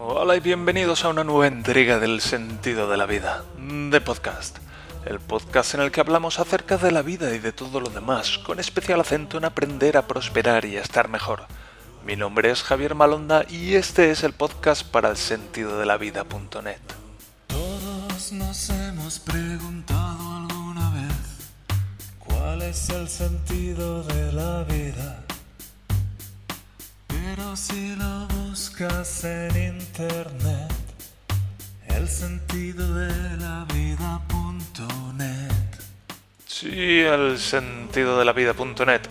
Hola y bienvenidos a una nueva entrega del sentido de la vida, de podcast. El podcast en el que hablamos acerca de la vida y de todo lo demás, con especial acento en aprender a prosperar y a estar mejor. Mi nombre es Javier Malonda y este es el podcast para el sentido de la vida.net. Todos nos hemos preguntado alguna vez cuál es el sentido de la vida. Pero si lo buscas en internet, el sentido de la vida.net. Sí, el sentido de la vida.net,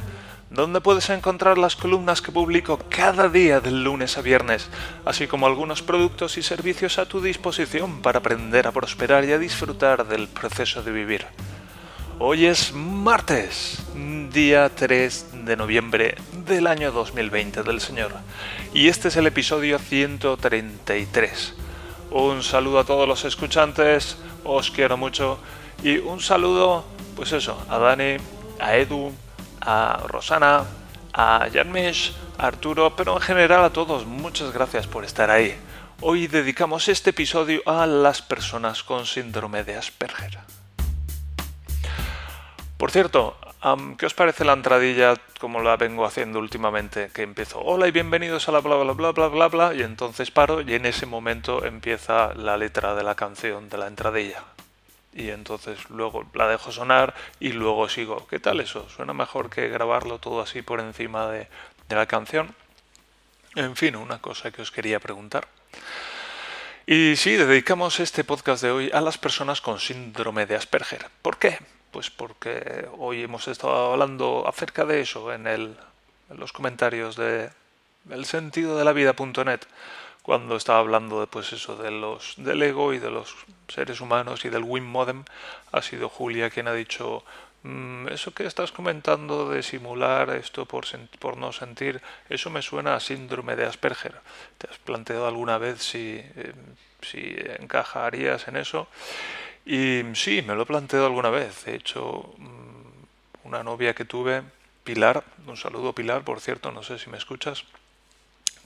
donde puedes encontrar las columnas que publico cada día del lunes a viernes, así como algunos productos y servicios a tu disposición para aprender a prosperar y a disfrutar del proceso de vivir. Hoy es martes, día 3 de noviembre del año 2020 del Señor, y este es el episodio 133. Un saludo a todos los escuchantes, os quiero mucho, y un saludo, pues eso, a Dani, a Edu, a Rosana, a Janmish, a Arturo, pero en general a todos, muchas gracias por estar ahí. Hoy dedicamos este episodio a las personas con síndrome de Asperger. Por cierto, ¿qué os parece la entradilla como la vengo haciendo últimamente? Que empiezo, hola y bienvenidos a la bla bla bla bla bla bla, y entonces paro y en ese momento empieza la letra de la canción de la entradilla. Y entonces luego la dejo sonar y luego sigo. ¿Qué tal eso? ¿Suena mejor que grabarlo todo así por encima de, de la canción? En fin, una cosa que os quería preguntar. Y sí, dedicamos este podcast de hoy a las personas con síndrome de Asperger. ¿Por qué? Pues porque hoy hemos estado hablando acerca de eso en, el, en los comentarios de el sentido de la cuando estaba hablando de pues eso de los del ego y de los seres humanos y del Wim Modem ha sido Julia quien ha dicho "Mm, eso que estás comentando de simular esto por, por no sentir eso me suena a síndrome de Asperger. Te has planteado alguna vez si eh, si encajarías en eso y sí, me lo he planteado alguna vez. De hecho, mm, una novia que tuve, Pilar, un saludo Pilar, por cierto, no sé si me escuchas,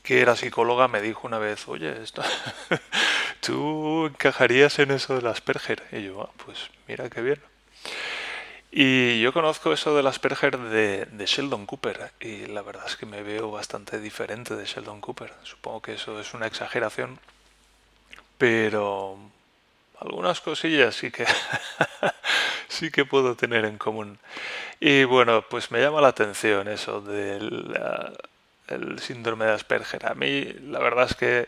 que era psicóloga, me dijo una vez, oye, esto, tú encajarías en eso del Asperger. Y yo, "Ah, pues mira qué bien. Y yo conozco eso del Asperger de, de Sheldon Cooper y la verdad es que me veo bastante diferente de Sheldon Cooper. Supongo que eso es una exageración, pero algunas cosillas sí que sí que puedo tener en común. Y bueno, pues me llama la atención eso del ah, el síndrome de Asperger. A mí la verdad es que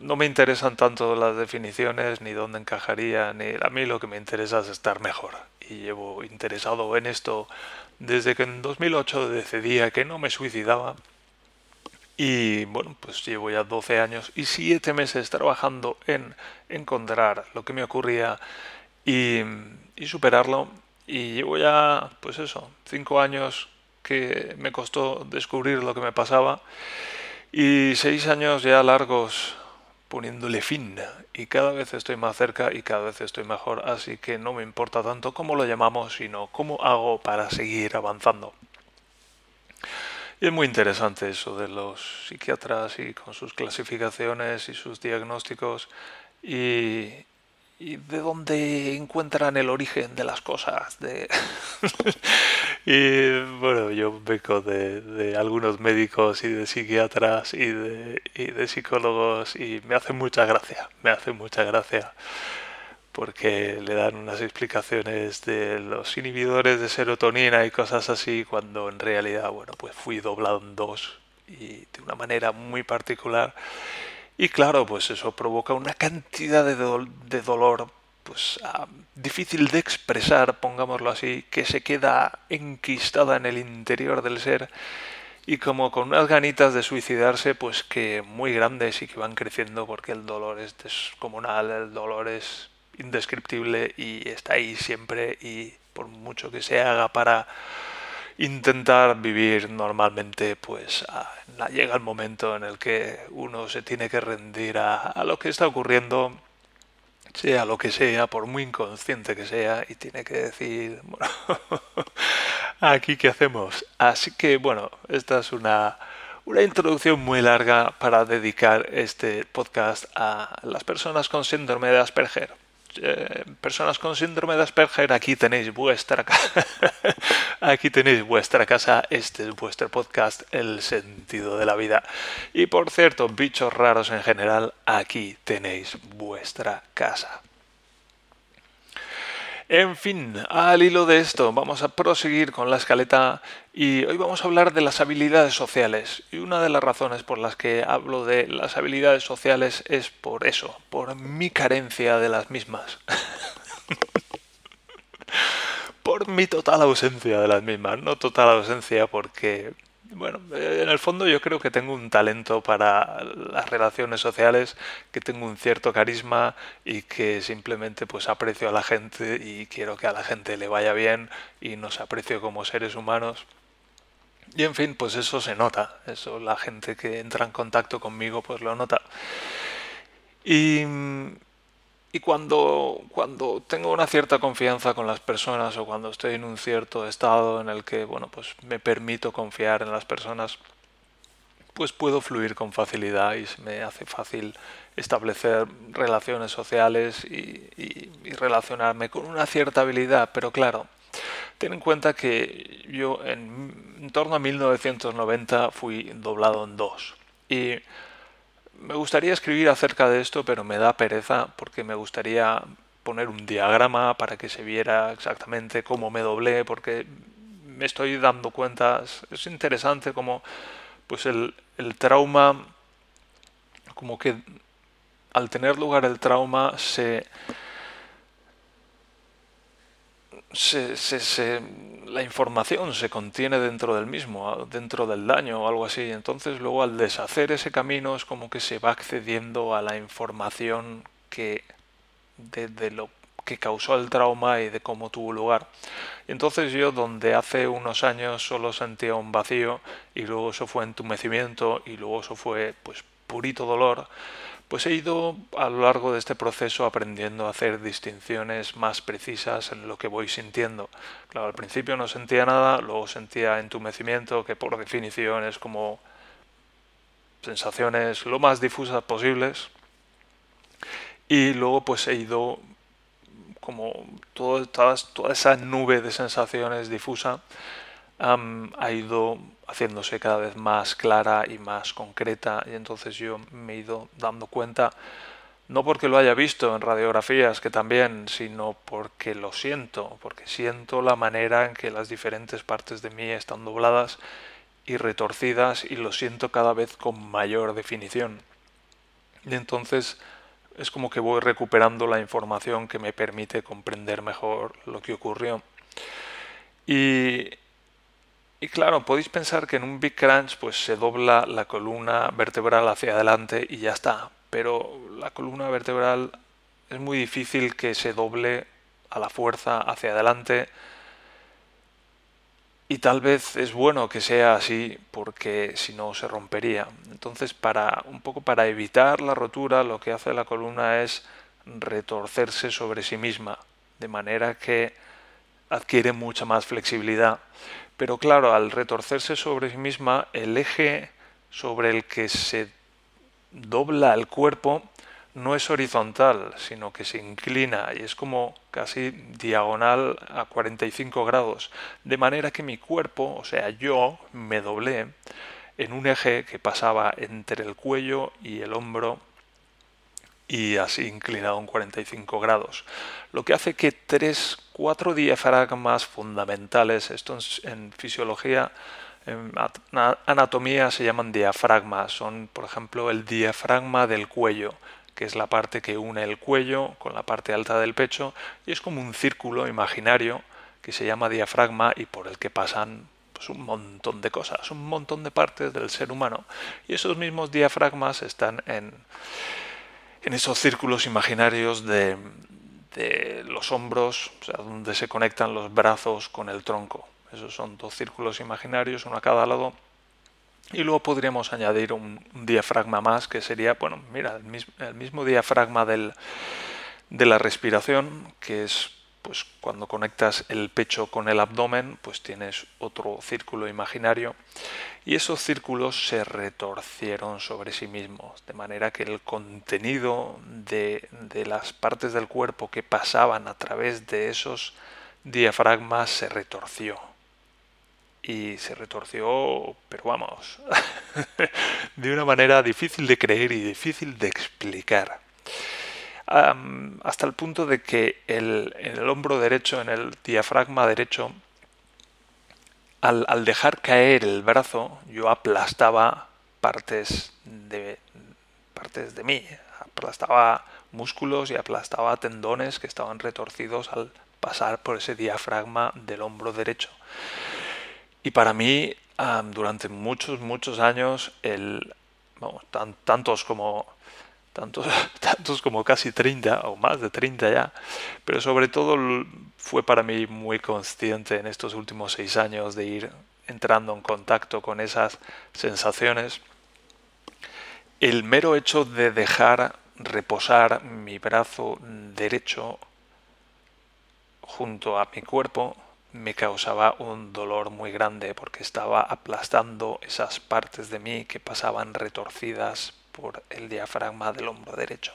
no me interesan tanto las definiciones ni dónde encajaría, ni a mí lo que me interesa es estar mejor. Y llevo interesado en esto desde que en 2008 decidía que no me suicidaba y bueno, pues llevo ya 12 años y 7 meses trabajando en encontrar lo que me ocurría y, y superarlo. Y llevo ya, pues eso, 5 años que me costó descubrir lo que me pasaba y 6 años ya largos poniéndole fin. Y cada vez estoy más cerca y cada vez estoy mejor. Así que no me importa tanto cómo lo llamamos, sino cómo hago para seguir avanzando. Y es muy interesante eso de los psiquiatras y con sus clasificaciones y sus diagnósticos y, y de dónde encuentran el origen de las cosas. De y bueno, yo vengo de, de algunos médicos y de psiquiatras y de, y de psicólogos y me hace mucha gracia, me hace mucha gracia porque le dan unas explicaciones de los inhibidores de serotonina y cosas así, cuando en realidad, bueno, pues fui doblado en dos y de una manera muy particular. Y claro, pues eso provoca una cantidad de, de dolor, pues ah, difícil de expresar, pongámoslo así, que se queda enquistada en el interior del ser y como con unas ganitas de suicidarse, pues que muy grandes y que van creciendo porque el dolor es descomunal, el dolor es indescriptible y está ahí siempre y por mucho que se haga para intentar vivir normalmente, pues ah, llega el momento en el que uno se tiene que rendir a, a lo que está ocurriendo, sea lo que sea, por muy inconsciente que sea, y tiene que decir, bueno, aquí qué hacemos. Así que bueno, esta es una, una introducción muy larga para dedicar este podcast a las personas con síndrome de Asperger. Eh, personas con síndrome de Asperger, aquí tenéis vuestra casa. aquí tenéis vuestra casa. Este es vuestro podcast, El sentido de la vida. Y por cierto, bichos raros en general, aquí tenéis vuestra casa. En fin, al hilo de esto, vamos a proseguir con la escaleta y hoy vamos a hablar de las habilidades sociales. Y una de las razones por las que hablo de las habilidades sociales es por eso, por mi carencia de las mismas. por mi total ausencia de las mismas. No total ausencia porque bueno, eh, en el fondo yo creo que tengo un talento para las relaciones sociales, que tengo un cierto carisma y que simplemente pues aprecio a la gente y quiero que a la gente le vaya bien y nos aprecio como seres humanos. Y en fin, pues eso se nota, eso la gente que entra en contacto conmigo pues lo nota. Y y cuando, cuando tengo una cierta confianza con las personas o cuando estoy en un cierto estado en el que bueno, pues me permito confiar en las personas, pues puedo fluir con facilidad y me hace fácil establecer relaciones sociales y, y, relacionarme con una cierta habilidad. Pero claro, ten en cuenta que yo en, en torno a 1990 fui doblado en dos. Y me gustaría escribir acerca de esto, pero me da pereza porque me gustaría poner un diagrama para que se viera exactamente cómo me doblé, porque me estoy dando cuenta, es interesante como pues el, el trauma, como que al tener lugar el trauma se se, la información se contiene dentro del mismo, dentro del daño o algo así. Entonces luego al deshacer ese camino es como que se va accediendo a la información que de, lo que causó el trauma y de cómo tuvo lugar. Y entonces yo, donde hace unos años solo sentía un vacío y luego eso fue entumecimiento y luego eso fue pues purito dolor, pues he ido a lo largo de este proceso aprendiendo a hacer distinciones más precisas en lo que voy sintiendo. Claro, al principio no sentía nada, luego sentía entumecimiento, que por definición es como sensaciones lo más difusas posibles. Y luego pues he ido como toda, toda esa nube de sensaciones difusa ha ido haciéndose cada vez más clara y más concreta y entonces yo me he ido dando cuenta no porque lo haya visto en radiografías que también sino porque lo siento porque siento la manera en que las diferentes partes de mí están dobladas y retorcidas y lo siento cada vez con mayor definición. Y entonces es como que voy recuperando la información que me permite comprender mejor lo que ocurrió. Y y claro, podéis pensar que en un Big Crunch pues se dobla la columna vertebral hacia adelante y ya está. Pero la columna vertebral es muy difícil que se doble a la fuerza hacia adelante. Y tal vez es bueno que sea así porque si no se rompería. Entonces, para un poco para evitar la rotura, lo que hace la columna es retorcerse sobre sí misma, de manera que adquiere mucha más flexibilidad. Pero claro, al retorcerse sobre sí misma, el eje sobre el que se dobla el cuerpo no es horizontal, sino que se inclina y es como casi diagonal a 45 grados. De manera que mi cuerpo, o sea, yo me doblé en un eje que pasaba entre el cuello y el hombro y así inclinado en 45 grados. Lo que hace que tres, cuatro diafragmas fundamentales, esto en, fisiología, en anatomía se llaman diafragmas, son por ejemplo el diafragma del cuello, que es la parte que une el cuello con la parte alta del pecho, y es como un círculo imaginario que se llama diafragma y por el que pasan pues, un montón de cosas, un montón de partes del ser humano. Y esos mismos diafragmas están en, en esos círculos imaginarios de, los hombros, o sea, donde se conectan los brazos con el tronco. Esos son dos círculos imaginarios, uno a cada lado. Y luego podríamos añadir un, diafragma más, que sería, bueno, mira, el mismo, diafragma de la respiración, que es pues cuando conectas el pecho con el abdomen, pues tienes otro círculo imaginario. Y esos círculos se retorcieron sobre sí mismos, de manera que el contenido de, de las partes del cuerpo que pasaban a través de esos diafragmas se retorció. Y se retorció, pero vamos, de una manera difícil de creer y difícil de explicar. hasta el punto de que el, en el hombro derecho, en el diafragma derecho, al, dejar caer el brazo, yo aplastaba partes de, partes de mí, aplastaba músculos y aplastaba tendones que estaban retorcidos al pasar por ese diafragma del hombro derecho. Y para mí, durante muchos, muchos años, el, tantos como tantos, tantos como casi 30 o más de 30 ya, pero sobre todo fue para mí muy consciente en estos últimos seis años de ir entrando en contacto con esas sensaciones. El mero hecho de dejar reposar mi brazo derecho junto a mi cuerpo me causaba un dolor muy grande porque estaba aplastando esas partes de mí que pasaban retorcidas por el diafragma del hombro derecho.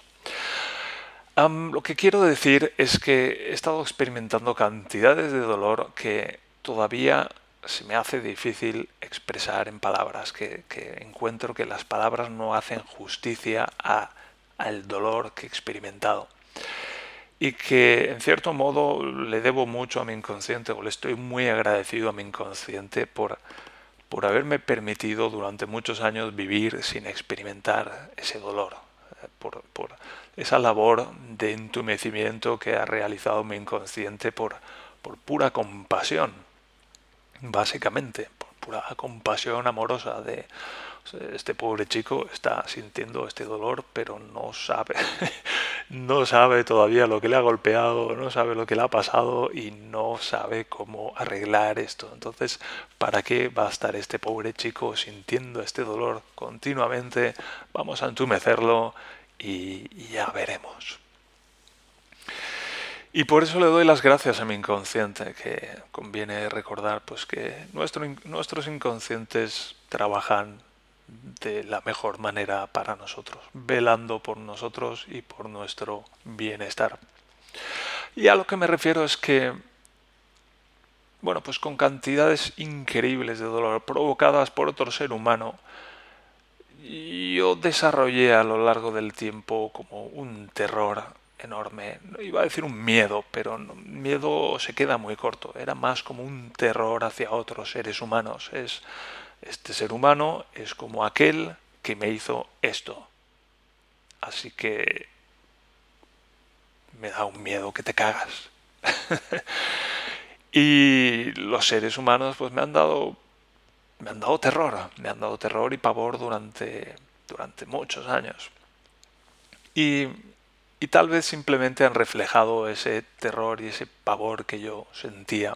lo que quiero decir es que he estado experimentando cantidades de dolor que todavía se me hace difícil expresar en palabras, que, encuentro que las palabras no hacen justicia al dolor que he experimentado y que en cierto modo le debo mucho a mi inconsciente o le estoy muy agradecido a mi inconsciente por, por haberme permitido durante muchos años vivir sin experimentar ese dolor, eh, por, esa labor de entumecimiento que ha realizado mi inconsciente por, por pura compasión, básicamente, por pura compasión amorosa de este pobre chico está sintiendo este dolor, pero no sabe, no sabe todavía lo que le ha golpeado, no sabe lo que le ha pasado y no sabe cómo arreglar esto. Entonces, ¿para qué va a estar este pobre chico sintiendo este dolor continuamente? Vamos a entumecerlo y, ya veremos. Y por eso le doy las gracias a mi inconsciente, que conviene recordar pues que nuestros inconscientes trabajan de la mejor manera para nosotros, velando por nosotros y por nuestro bienestar. Y a lo que me refiero es que, bueno, pues con cantidades increíbles de dolor provocadas por otro ser humano, yo desarrollé a lo largo del tiempo como un terror enorme. No iba a decir un miedo, pero miedo se queda muy corto. Era más como un terror hacia otros seres humanos. Es este ser humano es como aquel que me hizo esto. Así que me da un miedo que te cagas. y los seres humanos pues me han dado me han dado terror, me han dado terror y pavor durante durante muchos años. Y, y tal vez simplemente han reflejado ese terror y ese pavor que yo sentía.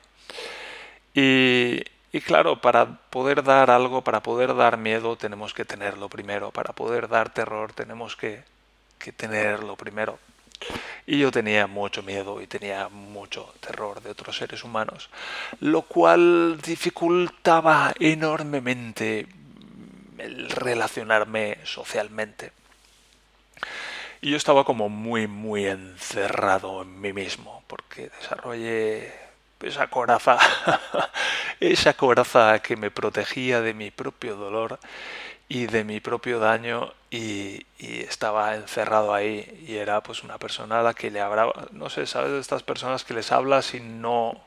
Y, y claro, para poder dar algo, para poder dar miedo, tenemos que tenerlo primero. Para poder dar terror, tenemos que, que tenerlo primero. Y yo tenía mucho miedo y tenía mucho terror de otros seres humanos, lo cual dificultaba enormemente el relacionarme socialmente. Y yo estaba como muy, muy encerrado en mí mismo, porque desarrollé esa coraza, esa coraza que me protegía de mi propio dolor y de mi propio daño y, estaba encerrado ahí y era pues una persona a la que le hablaba, no sé, ¿sabes? De estas personas que les hablas y no,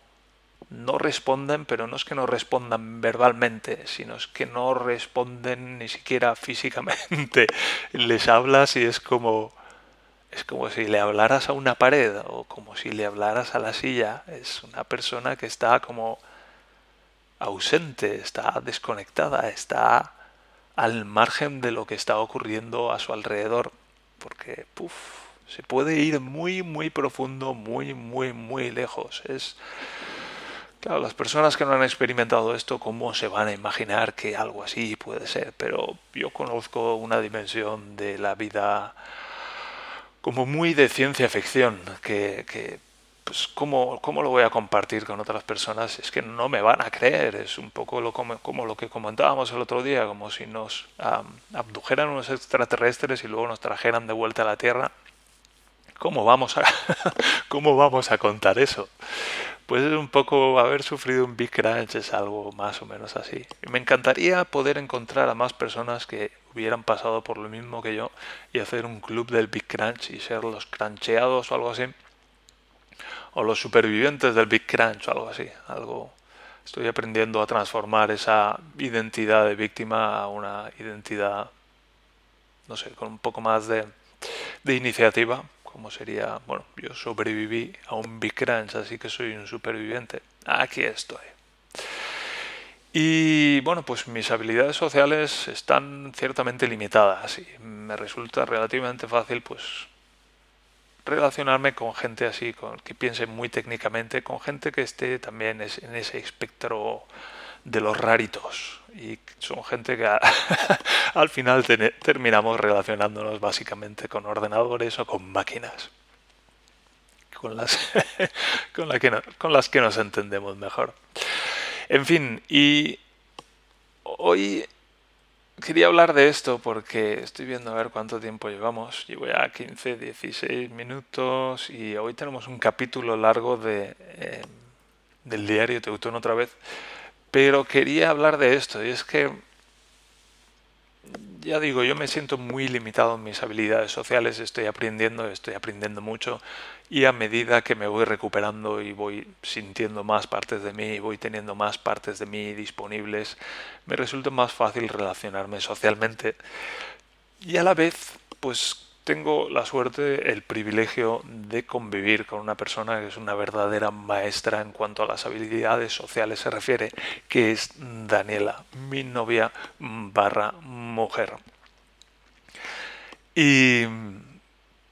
no responden, pero no es que no respondan verbalmente, sino es que no responden ni siquiera físicamente. les hablas y es como es como si le hablaras a una pared o como si le hablaras a la silla. Es una persona que está como ausente, está desconectada, está al margen de lo que está ocurriendo a su alrededor. Porque, puff, se puede ir muy, muy profundo, muy, muy, muy lejos. Es. Claro, las personas que no han experimentado esto, ¿cómo se van a imaginar que algo así puede ser? Pero yo conozco una dimensión de la vida como muy de ciencia ficción, que, pues ¿cómo, ¿cómo, lo voy a compartir con otras personas? Es que no me van a creer, es un poco lo, como, lo que comentábamos el otro día, como si nos abdujeran unos extraterrestres y luego nos trajeran de vuelta a la Tierra. ¿Cómo vamos a, cómo vamos a contar eso? Pues es un poco haber sufrido un Big Crunch, es algo más o menos así. me encantaría poder encontrar a más personas que hubieran pasado por lo mismo que yo y hacer un club del Big Crunch y ser los cruncheados o algo así o los supervivientes del Big Crunch o algo así. Algo, estoy aprendiendo a transformar esa identidad de víctima a una identidad, no sé, con un poco más de, de iniciativa, como sería, bueno, yo sobreviví a un Big Crunch, así que soy un superviviente. Aquí estoy. Y bueno, pues mis habilidades sociales están ciertamente limitadas y me resulta relativamente fácil pues relacionarme con gente así, con, que piense muy técnicamente, con gente que esté también en ese espectro de los raritos. Y son gente que al final terminamos relacionándonos básicamente con ordenadores o con máquinas. Con las, con, las que nos entendemos mejor. En fin, y hoy quería hablar de esto porque estoy viendo a ver cuánto tiempo llevamos. Llevo ya 15, 16 minutos y hoy tenemos un capítulo largo de, eh, del diario Teutón otra vez. Pero quería hablar de esto y es que ya digo, yo me siento muy limitado en mis habilidades sociales, estoy aprendiendo, estoy aprendiendo mucho y a medida que me voy recuperando y voy sintiendo más partes de mí, voy teniendo más partes de mí disponibles, me resulta más fácil relacionarme socialmente. Y a la vez pues tengo la suerte, el privilegio de convivir con una persona que es una verdadera maestra en cuanto a las habilidades sociales se refiere, que es Daniela, mi novia barra mujer. Y,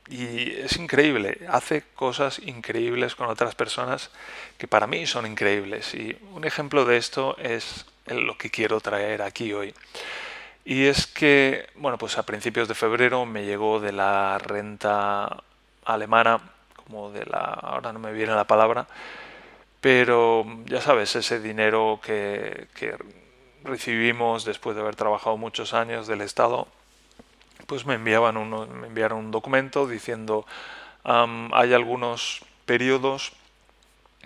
y es increíble, hace cosas increíbles con otras personas que para mí son increíbles. Y un ejemplo de esto es lo que quiero traer aquí hoy. Y es que, bueno, pues a principios de febrero me llegó de la renta alemana, como de la, ahora no me viene la palabra, pero ya sabes, ese dinero que, recibimos después de haber trabajado muchos años del Estado, pues me enviaban uno, me enviaron un documento diciendo hay algunos periodos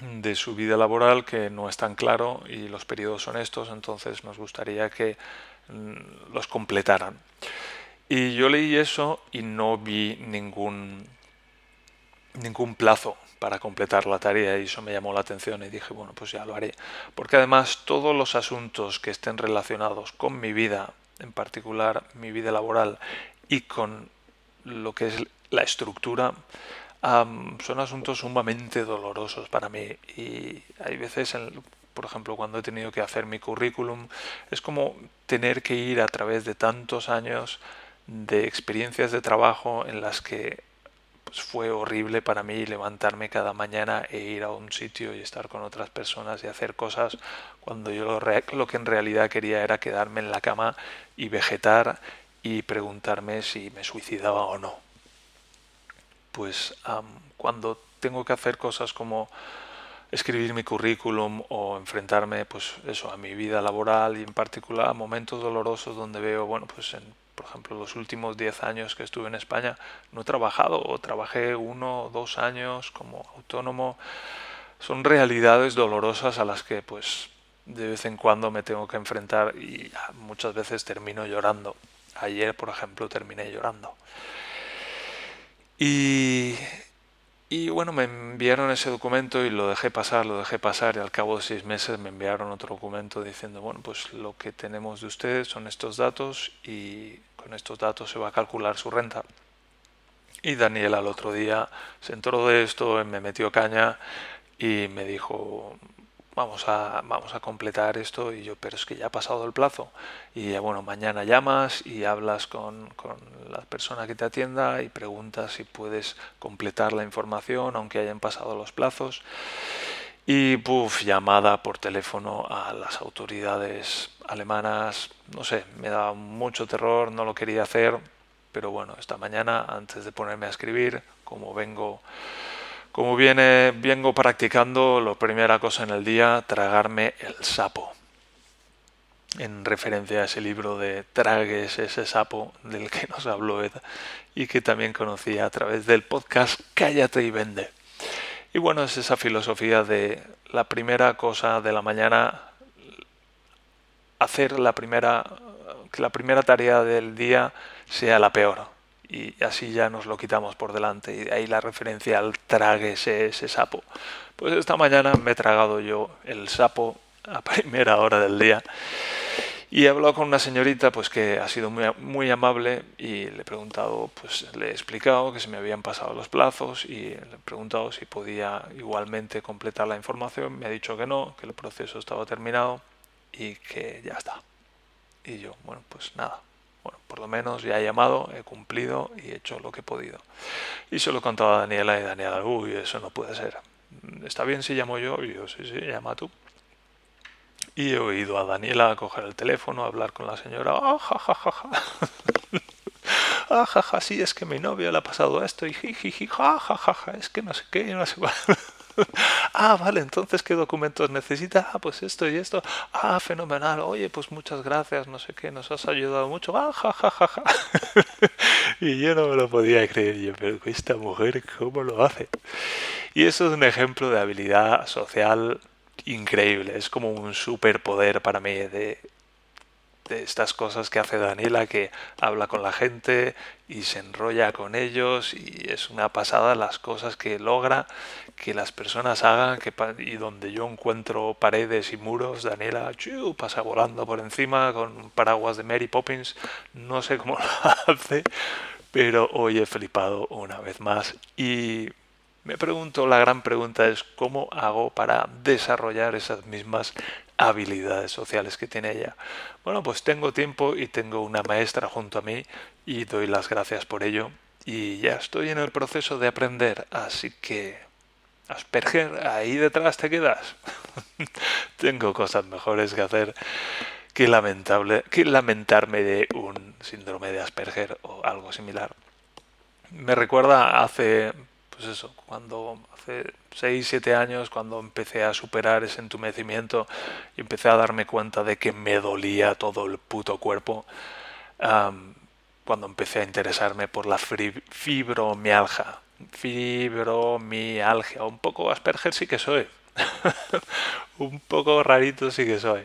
de su vida laboral que no es tan claro y los periodos son estos, entonces nos gustaría que los completaran. Y yo leí eso y no vi ningún, ningún plazo para completar la tarea y eso me llamó la atención y dije, bueno, pues ya lo haré. Porque además todos los asuntos que estén relacionados con mi vida, en particular mi vida laboral y con lo que es la estructura, son asuntos sumamente dolorosos para mí y hay veces en, por ejemplo, cuando he tenido que hacer mi currículum, es como tener que ir a través de tantos años de experiencias de trabajo en las que pues, fue horrible para mí levantarme cada mañana e ir a un sitio y estar con otras personas y hacer cosas cuando yo lo, lo que en realidad quería era quedarme en la cama y vegetar y preguntarme si me suicidaba o no. Pues cuando tengo que hacer cosas como escribir mi currículum o enfrentarme pues eso a mi vida laboral y en particular a momentos dolorosos donde veo bueno pues en por ejemplo los últimos 10 años que estuve en España no he trabajado o trabajé uno o dos años como autónomo. Son realidades dolorosas a las que pues de vez en cuando me tengo que enfrentar y muchas veces termino llorando. Ayer por ejemplo terminé llorando. Y y bueno, me enviaron ese documento y lo dejé pasar, lo dejé pasar y al cabo de seis meses me enviaron otro documento diciendo, bueno, pues lo que tenemos de ustedes son estos datos y con estos datos se va a calcular su renta. Y Daniel al otro día se enteró de esto, me metió caña y me dijo, vamos a, vamos a completar esto y yo, pero es que ya ha pasado el plazo. Y bueno, mañana llamas y hablas con, con la persona que te atienda y preguntas si puedes completar la información aunque hayan pasado los plazos. Y puff, llamada por teléfono a las autoridades alemanas, no sé, me da mucho terror, no lo quería hacer, pero bueno, esta mañana antes de ponerme a escribir, como vengo Como viene, vengo practicando, la primera cosa en el día, tragarme el sapo. En referencia a ese libro de Tragues ese sapo del que nos habló Ed y que también conocía a través del podcast Cállate y vende. Y bueno, es esa filosofía de la primera cosa de la mañana, hacer la primera, que la primera tarea del día sea la peor. Y así ya nos lo quitamos por delante. Y de ahí la referencia al tráguese ese sapo. Pues esta mañana me he tragado yo el sapo a primera hora del día. Y he hablado con una señorita pues que ha sido muy, muy amable y le he preguntado, pues le he explicado que se me habían pasado los plazos y le he preguntado si podía igualmente completar la información. Me ha dicho que no, que el proceso estaba terminado y que ya está. Y yo, bueno, pues nada. Bueno, por lo menos ya he llamado, he cumplido y he hecho lo que he podido. Y se lo he contado a Daniela y Daniela, uy, eso no puede ser. ¿Está bien si llamo yo? Y yo, sí, sí, llama tú. Y he oído a Daniela coger el teléfono, hablar con la señora. ¡Ah, ja, ja, ja, ja! ¡Ah, ja! Sí, es que mi novio le ha pasado esto. Y jiji, ja, ja, ja, ja! Es que no sé qué, no sé cuál. ah, vale, entonces, ¿qué documentos necesita? Ah, pues esto y esto. Ah, fenomenal. Oye, pues muchas gracias, no sé qué, nos has ayudado mucho. Ah, ja, ja, ja, ja. y yo no me lo podía creer. Yo, pero esta mujer, ¿cómo lo hace? Y eso es un ejemplo de habilidad social increíble. Es como un superpoder para mí de, de estas cosas que hace Daniela, que habla con la gente y se enrolla con ellos y es una pasada las cosas que logra que las personas hagan que, y donde yo encuentro paredes y muros, Daniela pasa volando por encima con paraguas de Mary Poppins, no sé cómo lo hace, pero hoy he flipado una vez más y me pregunto, la gran pregunta es cómo hago para desarrollar esas mismas habilidades sociales que tiene ella. Bueno, pues tengo tiempo y tengo una maestra junto a mí y doy las gracias por ello y ya estoy en el proceso de aprender, así que Asperger, ahí detrás te quedas. tengo cosas mejores que hacer que lamentable que lamentarme de un síndrome de Asperger o algo similar. Me recuerda hace pues eso, cuando hace 6, 7 años, cuando empecé a superar ese entumecimiento y empecé a darme cuenta de que me dolía todo el puto cuerpo, cuando empecé a interesarme por la fibromialgia, fibromialgia, un poco Asperger sí que soy, un poco rarito sí que soy.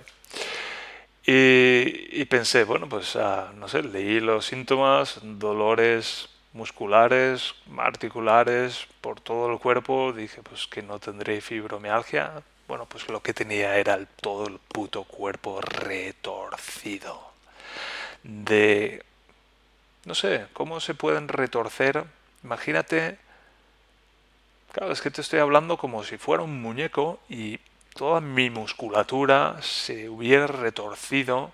Y, pensé, bueno, pues ah, no sé, leí los síntomas, dolores musculares, articulares, por todo el cuerpo, dije pues que no tendré fibromialgia. Bueno, pues lo que tenía era todo el puto cuerpo retorcido. De... No sé, ¿cómo se pueden retorcer? Imagínate... Claro, es que te estoy hablando como si fuera un muñeco y toda mi musculatura se hubiera retorcido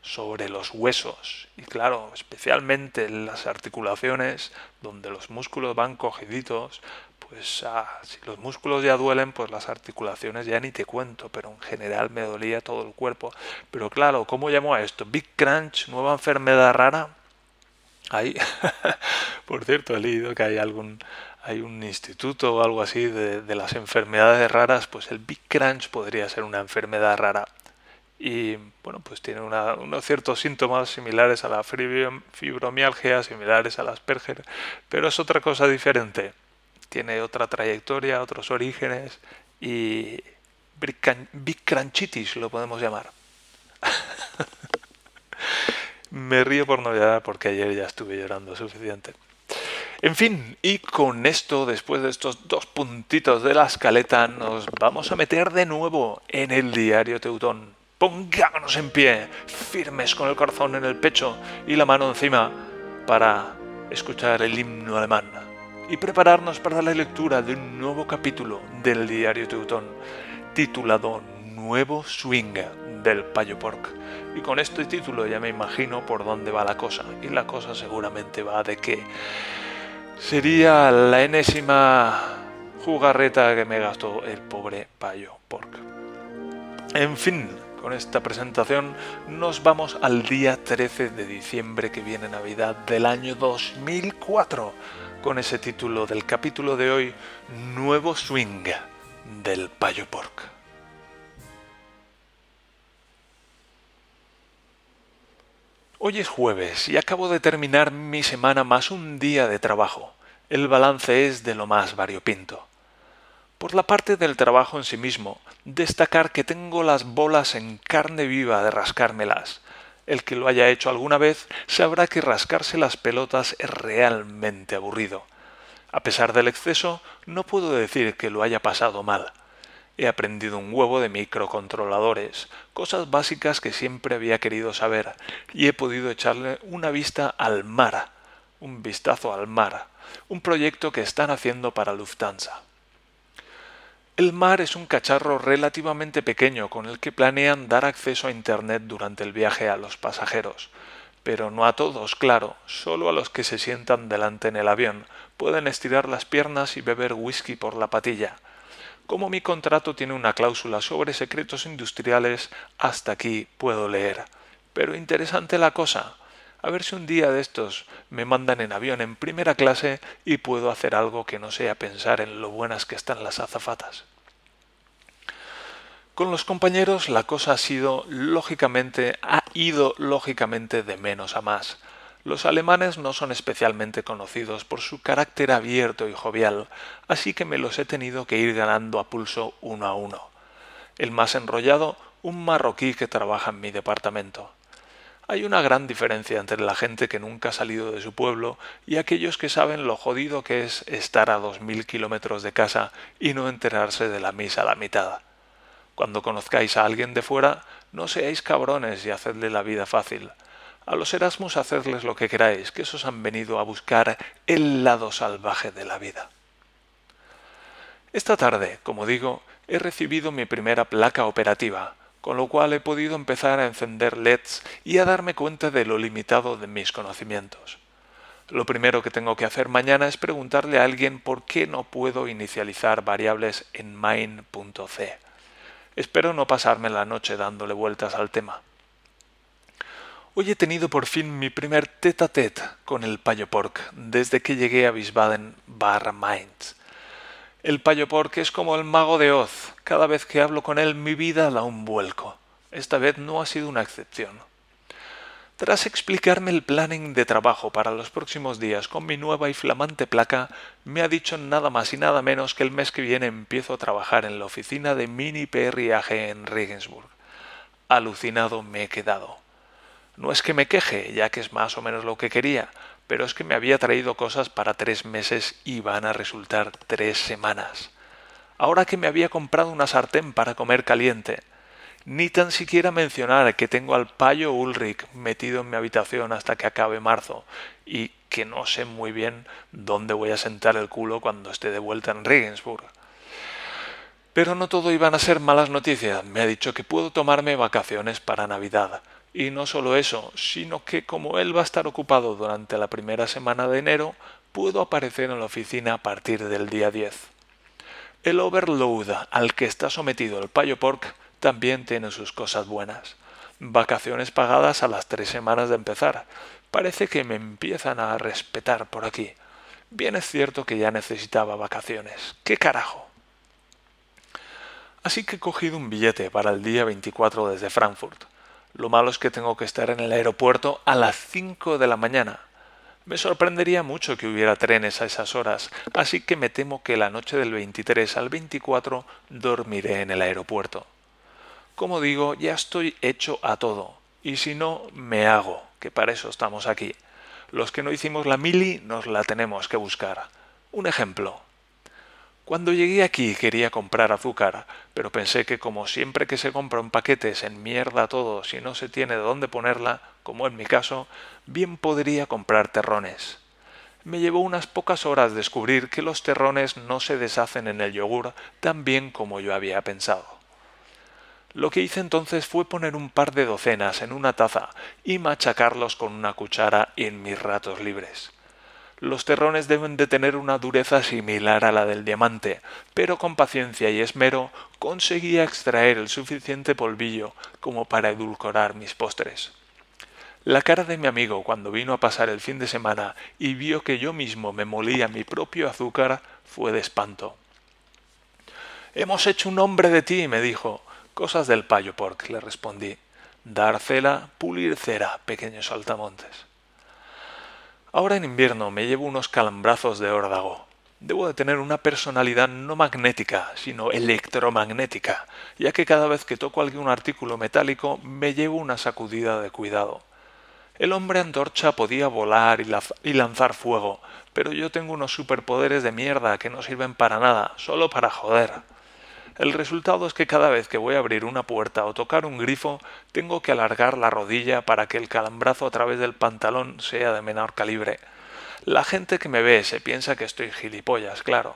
sobre los huesos y claro, especialmente en las articulaciones donde los músculos van cogiditos, pues ah, si los músculos ya duelen, pues las articulaciones ya ni te cuento, pero en general me dolía todo el cuerpo. Pero claro, ¿cómo llamo a esto? Big Crunch, nueva enfermedad rara. Ahí, por cierto, he leído que hay algún hay un instituto o algo así de, las enfermedades raras, pues el Big Crunch podría ser una enfermedad rara y bueno, pues tiene unos ciertos síntomas similares a la fibromialgia, similares a la Asperger, pero es otra cosa diferente. Tiene otra trayectoria, otros orígenes y bicranchitis lo podemos llamar. Me río por novedad porque ayer ya estuve llorando suficiente. En fin, y con esto, después de estos dos puntitos de la escaleta, nos vamos a meter de nuevo en el diario Teutón. Pongámonos en pie, firmes con el corazón en el pecho y la mano encima para escuchar el himno alemán y prepararnos para la lectura de un nuevo capítulo del diario Teutón titulado Nuevo Swing del Payo Pork. Y con este título ya me imagino por dónde va la cosa. Y la cosa seguramente va de que sería la enésima jugarreta que me gastó el pobre Payo Pork. En fin, con esta presentación nos vamos al día 13 de diciembre que viene Navidad del año 2004. con ese título del capítulo de hoy, Nuevo Swing del Payo Pork. Hoy es jueves y acabo de terminar mi semana más un día de trabajo. El balance es de lo más variopinto. Por la parte del trabajo en sí mismo, destacar que tengo las bolas en carne viva de rascármelas. El que lo haya hecho alguna vez sabrá que rascarse las pelotas es realmente aburrido. A pesar del exceso, no puedo decir que lo haya pasado mal. He aprendido un huevo de microcontroladores, cosas básicas que siempre había querido saber, y he podido echarle una vista al mar, un vistazo al mar, un proyecto que están haciendo para Lufthansa. El mar es un cacharro relativamente pequeño con el que planean dar acceso a Internet durante el viaje a los pasajeros, pero no a todos, claro, solo a los que se sientan delante en el avión pueden estirar las piernas y beber whisky por la patilla. Como mi contrato tiene una cláusula sobre secretos industriales, hasta aquí puedo leer. Pero interesante la cosa. A ver si un día de estos me mandan en avión en primera clase y puedo hacer algo que no sea pensar en lo buenas que están las azafatas. Con los compañeros la cosa ha sido lógicamente, ha ido lógicamente de menos a más. Los alemanes no son especialmente conocidos por su carácter abierto y jovial, así que me los he tenido que ir ganando a pulso uno a uno. El más enrollado, un marroquí que trabaja en mi departamento. Hay una gran diferencia entre la gente que nunca ha salido de su pueblo y aquellos que saben lo jodido que es estar a dos mil kilómetros de casa y no enterarse de la misa a la mitad. Cuando conozcáis a alguien de fuera, no seáis cabrones y hacedle la vida fácil. A los Erasmus hacedles lo que queráis, que esos han venido a buscar el lado salvaje de la vida. Esta tarde, como digo, he recibido mi primera placa operativa, con lo cual he podido empezar a encender LEDs y a darme cuenta de lo limitado de mis conocimientos. Lo primero que tengo que hacer mañana es preguntarle a alguien por qué no puedo inicializar variables en main.c. Espero no pasarme la noche dándole vueltas al tema. Hoy he tenido por fin mi primer tete a tete con el payo pork desde que llegué a Wiesbaden barra Mainz. El payo porque es como el mago de Oz. Cada vez que hablo con él mi vida da un vuelco. Esta vez no ha sido una excepción. Tras explicarme el planning de trabajo para los próximos días con mi nueva y flamante placa, me ha dicho nada más y nada menos que el mes que viene empiezo a trabajar en la oficina de Mini PRAG en Regensburg. Alucinado me he quedado. No es que me queje, ya que es más o menos lo que quería, pero es que me había traído cosas para tres meses y van a resultar tres semanas. Ahora que me había comprado una sartén para comer caliente, ni tan siquiera mencionar que tengo al payo Ulrich metido en mi habitación hasta que acabe marzo y que no sé muy bien dónde voy a sentar el culo cuando esté de vuelta en Regensburg. Pero no todo iban a ser malas noticias. Me ha dicho que puedo tomarme vacaciones para Navidad. Y no solo eso, sino que como él va a estar ocupado durante la primera semana de enero, puedo aparecer en la oficina a partir del día 10. El overload al que está sometido el payo pork también tiene sus cosas buenas. Vacaciones pagadas a las tres semanas de empezar. Parece que me empiezan a respetar por aquí. Bien es cierto que ya necesitaba vacaciones. ¿Qué carajo? Así que he cogido un billete para el día 24 desde Frankfurt. Lo malo es que tengo que estar en el aeropuerto a las 5 de la mañana. Me sorprendería mucho que hubiera trenes a esas horas, así que me temo que la noche del 23 al 24 dormiré en el aeropuerto. Como digo, ya estoy hecho a todo, y si no, me hago, que para eso estamos aquí. Los que no hicimos la mili nos la tenemos que buscar. Un ejemplo. Cuando llegué aquí quería comprar azúcar, pero pensé que como siempre que se compra un paquete se enmierda todo si no se tiene de dónde ponerla, como en mi caso, bien podría comprar terrones. Me llevó unas pocas horas descubrir que los terrones no se deshacen en el yogur tan bien como yo había pensado. Lo que hice entonces fue poner un par de docenas en una taza y machacarlos con una cuchara en mis ratos libres. Los terrones deben de tener una dureza similar a la del diamante, pero con paciencia y esmero conseguía extraer el suficiente polvillo como para edulcorar mis postres. La cara de mi amigo cuando vino a pasar el fin de semana y vio que yo mismo me molía mi propio azúcar fue de espanto. Hemos hecho un hombre de ti, me dijo. Cosas del payo pork, le respondí. Dar cera, pulir cera, pequeños saltamontes. Ahora en invierno me llevo unos calambrazos de órdago. Debo de tener una personalidad no magnética, sino electromagnética, ya que cada vez que toco algún artículo metálico me llevo una sacudida de cuidado. El hombre antorcha podía volar y, lanzar fuego, pero yo tengo unos superpoderes de mierda que no sirven para nada, solo para joder. El resultado es que cada vez que voy a abrir una puerta o tocar un grifo, tengo que alargar la rodilla para que el calambrazo a través del pantalón sea de menor calibre. La gente que me ve se piensa que estoy gilipollas, claro.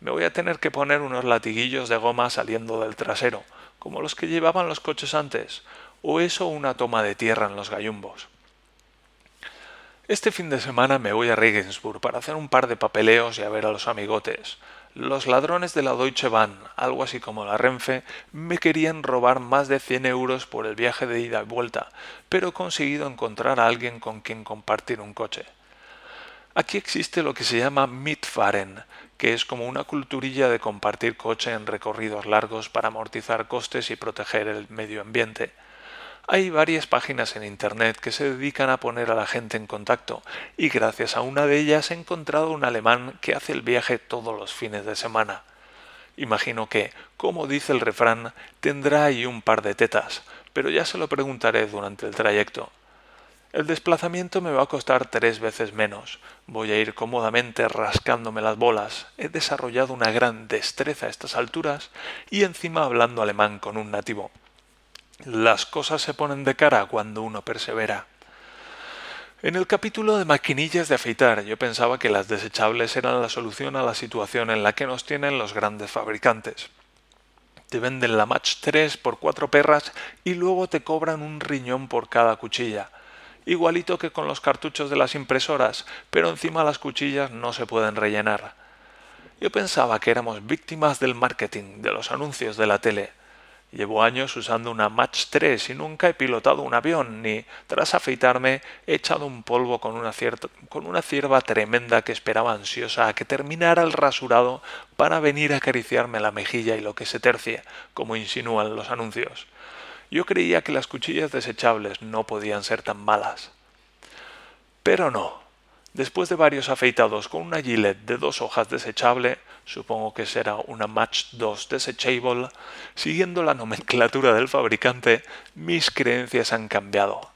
Me voy a tener que poner unos latiguillos de goma saliendo del trasero, como los que llevaban los coches antes, o eso una toma de tierra en los gallumbos. Este fin de semana me voy a Regensburg para hacer un par de papeleos y a ver a los amigotes. Los ladrones de la Deutsche Bahn, algo así como la Renfe, me querían robar más de 100 euros por el viaje de ida y vuelta, pero he conseguido encontrar a alguien con quien compartir un coche. Aquí existe lo que se llama Mitfahren, que es como una culturilla de compartir coche en recorridos largos para amortizar costes y proteger el medio ambiente. Hay varias páginas en Internet que se dedican a poner a la gente en contacto y gracias a una de ellas he encontrado un alemán que hace el viaje todos los fines de semana. Imagino que, como dice el refrán, tendrá ahí un par de tetas, pero ya se lo preguntaré durante el trayecto. El desplazamiento me va a costar tres veces menos. Voy a ir cómodamente rascándome las bolas. He desarrollado una gran destreza a estas alturas y encima hablando alemán con un nativo. Las cosas se ponen de cara cuando uno persevera. En el capítulo de maquinillas de afeitar yo pensaba que las desechables eran la solución a la situación en la que nos tienen los grandes fabricantes. Te venden la Match 3 por cuatro perras y luego te cobran un riñón por cada cuchilla. Igualito que con los cartuchos de las impresoras, pero encima las cuchillas no se pueden rellenar. Yo pensaba que éramos víctimas del marketing, de los anuncios de la tele. Llevo años usando una Match 3 y nunca he pilotado un avión, ni, tras afeitarme, he echado un polvo con una, cierva tremenda que esperaba ansiosa a que terminara el rasurado para venir a acariciarme la mejilla y lo que se tercie, como insinúan los anuncios. Yo creía que las cuchillas desechables no podían ser tan malas. Pero no. Después de varios afeitados con una gilet de dos hojas desechable, supongo que será una Match 2 Desechable, siguiendo la nomenclatura del fabricante, mis creencias han cambiado.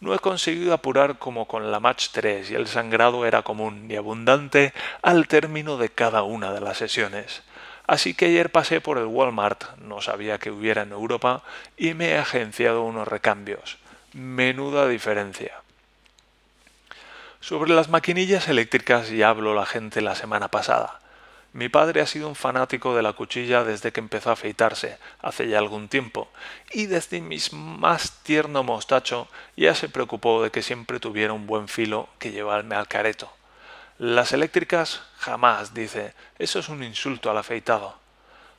No he conseguido apurar como con la Match 3 y el sangrado era común y abundante al término de cada una de las sesiones. Así que ayer pasé por el Walmart, no sabía que hubiera en Europa, y me he agenciado unos recambios. Menuda diferencia. Sobre las maquinillas eléctricas ya habló la gente la semana pasada. Mi padre ha sido un fanático de la cuchilla desde que empezó a afeitarse, hace ya algún tiempo, y desde mi más tierno mostacho ya se preocupó de que siempre tuviera un buen filo que llevarme al careto. Las eléctricas jamás, dice, eso es un insulto al afeitado.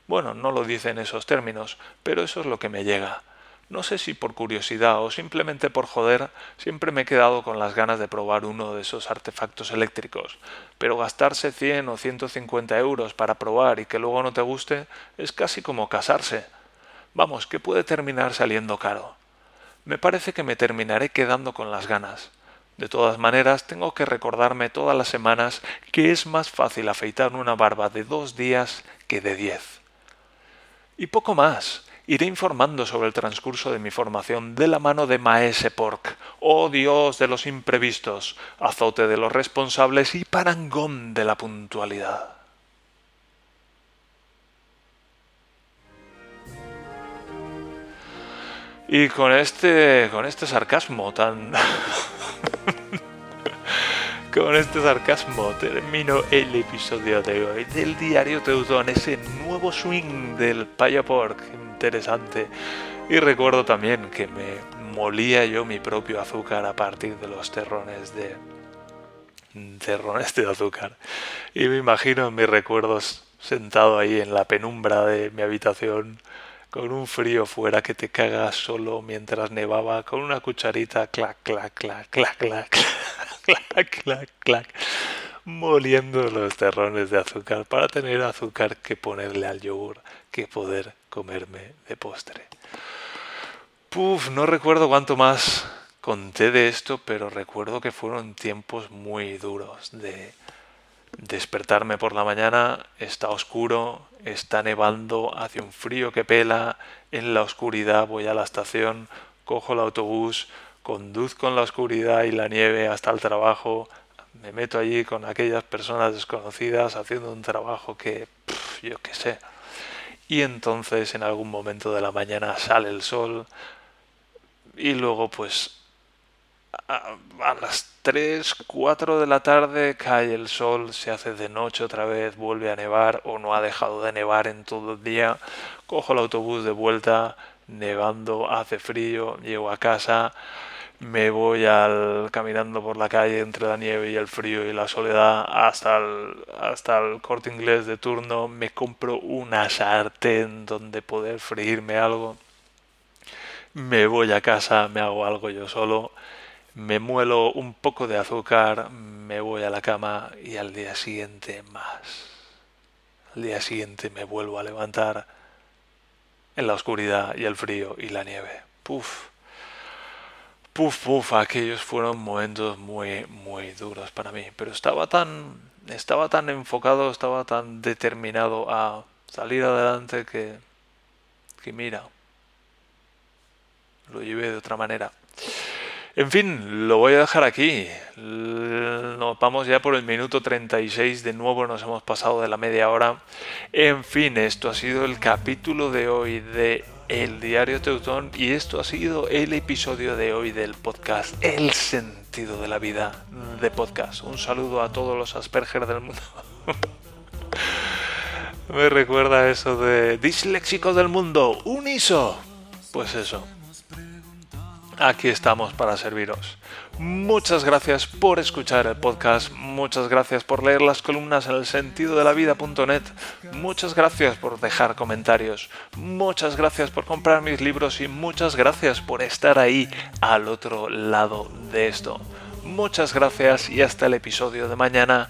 Bueno, no lo dice en esos términos, pero eso es lo que me llega. No sé si por curiosidad o simplemente por joder, siempre me he quedado con las ganas de probar uno de esos artefactos eléctricos, pero gastarse 100 o 150 euros para probar y que luego no te guste es casi como casarse. Vamos, que puede terminar saliendo caro. Me parece que me terminaré quedando con las ganas. De todas maneras, tengo que recordarme todas las semanas que es más fácil afeitar una barba de dos días que de diez. Y poco más iré informando sobre el transcurso de mi formación de la mano de Maese Pork, oh Dios de los imprevistos, azote de los responsables y parangón de la puntualidad. Y con este, con este sarcasmo tan... con este sarcasmo termino el episodio de hoy del Diario Teutón, ese nuevo swing del Paya Pork interesante. Y recuerdo también que me molía yo mi propio azúcar a partir de los terrones de terrones de azúcar. Y me imagino en mis recuerdos sentado ahí en la penumbra de mi habitación, con un frío fuera que te cagas solo mientras nevaba, con una cucharita, clac, clac, clac, clac, clac, clac, clac, clac, moliendo los terrones de azúcar para tener azúcar que ponerle al yogur que poder comerme de postre. Puf, no recuerdo cuánto más conté de esto, pero recuerdo que fueron tiempos muy duros de despertarme por la mañana, está oscuro, está nevando, hace un frío que pela, en la oscuridad voy a la estación, cojo el autobús, conduzco en la oscuridad y la nieve hasta el trabajo, me meto allí con aquellas personas desconocidas haciendo un trabajo que yo qué sé. Y entonces en algún momento de la mañana sale el sol y luego pues a, las 3, 4 de la tarde cae el sol, se hace de noche otra vez, vuelve a nevar o no ha dejado de nevar en todo el día, cojo el autobús de vuelta, nevando, hace frío, llego a casa, me voy al, caminando por la calle entre la nieve y el frío y la soledad hasta el, hasta el corte inglés de turno, me compro una sartén donde poder freírme algo, me voy a casa, me hago algo yo solo, me muelo un poco de azúcar, me voy a la cama y al día siguiente más. Al día siguiente me vuelvo a levantar en la oscuridad y el frío y la nieve. Puf. Puf, puf, aquellos fueron momentos muy, muy duros para mí. Pero estaba tan, estaba tan enfocado, estaba tan determinado a salir adelante que, que mira, lo llevé de otra manera. En fin, lo voy a dejar aquí. Nos vamos ya por el minuto 36. De nuevo nos hemos pasado de la media hora. En fin, esto ha sido el capítulo de hoy de El Diario Teutón y esto ha sido el episodio de hoy del podcast El sentido de la vida de podcast. Un saludo a todos los Asperger del mundo. Me recuerda eso de disléxicos del mundo. Uniso. Pues eso aquí estamos para serviros. Muchas gracias por escuchar el podcast, muchas gracias por leer las columnas en el sentido de la vida.net, muchas gracias por dejar comentarios, muchas gracias por comprar mis libros y muchas gracias por estar ahí al otro lado de esto. Muchas gracias y hasta el episodio de mañana.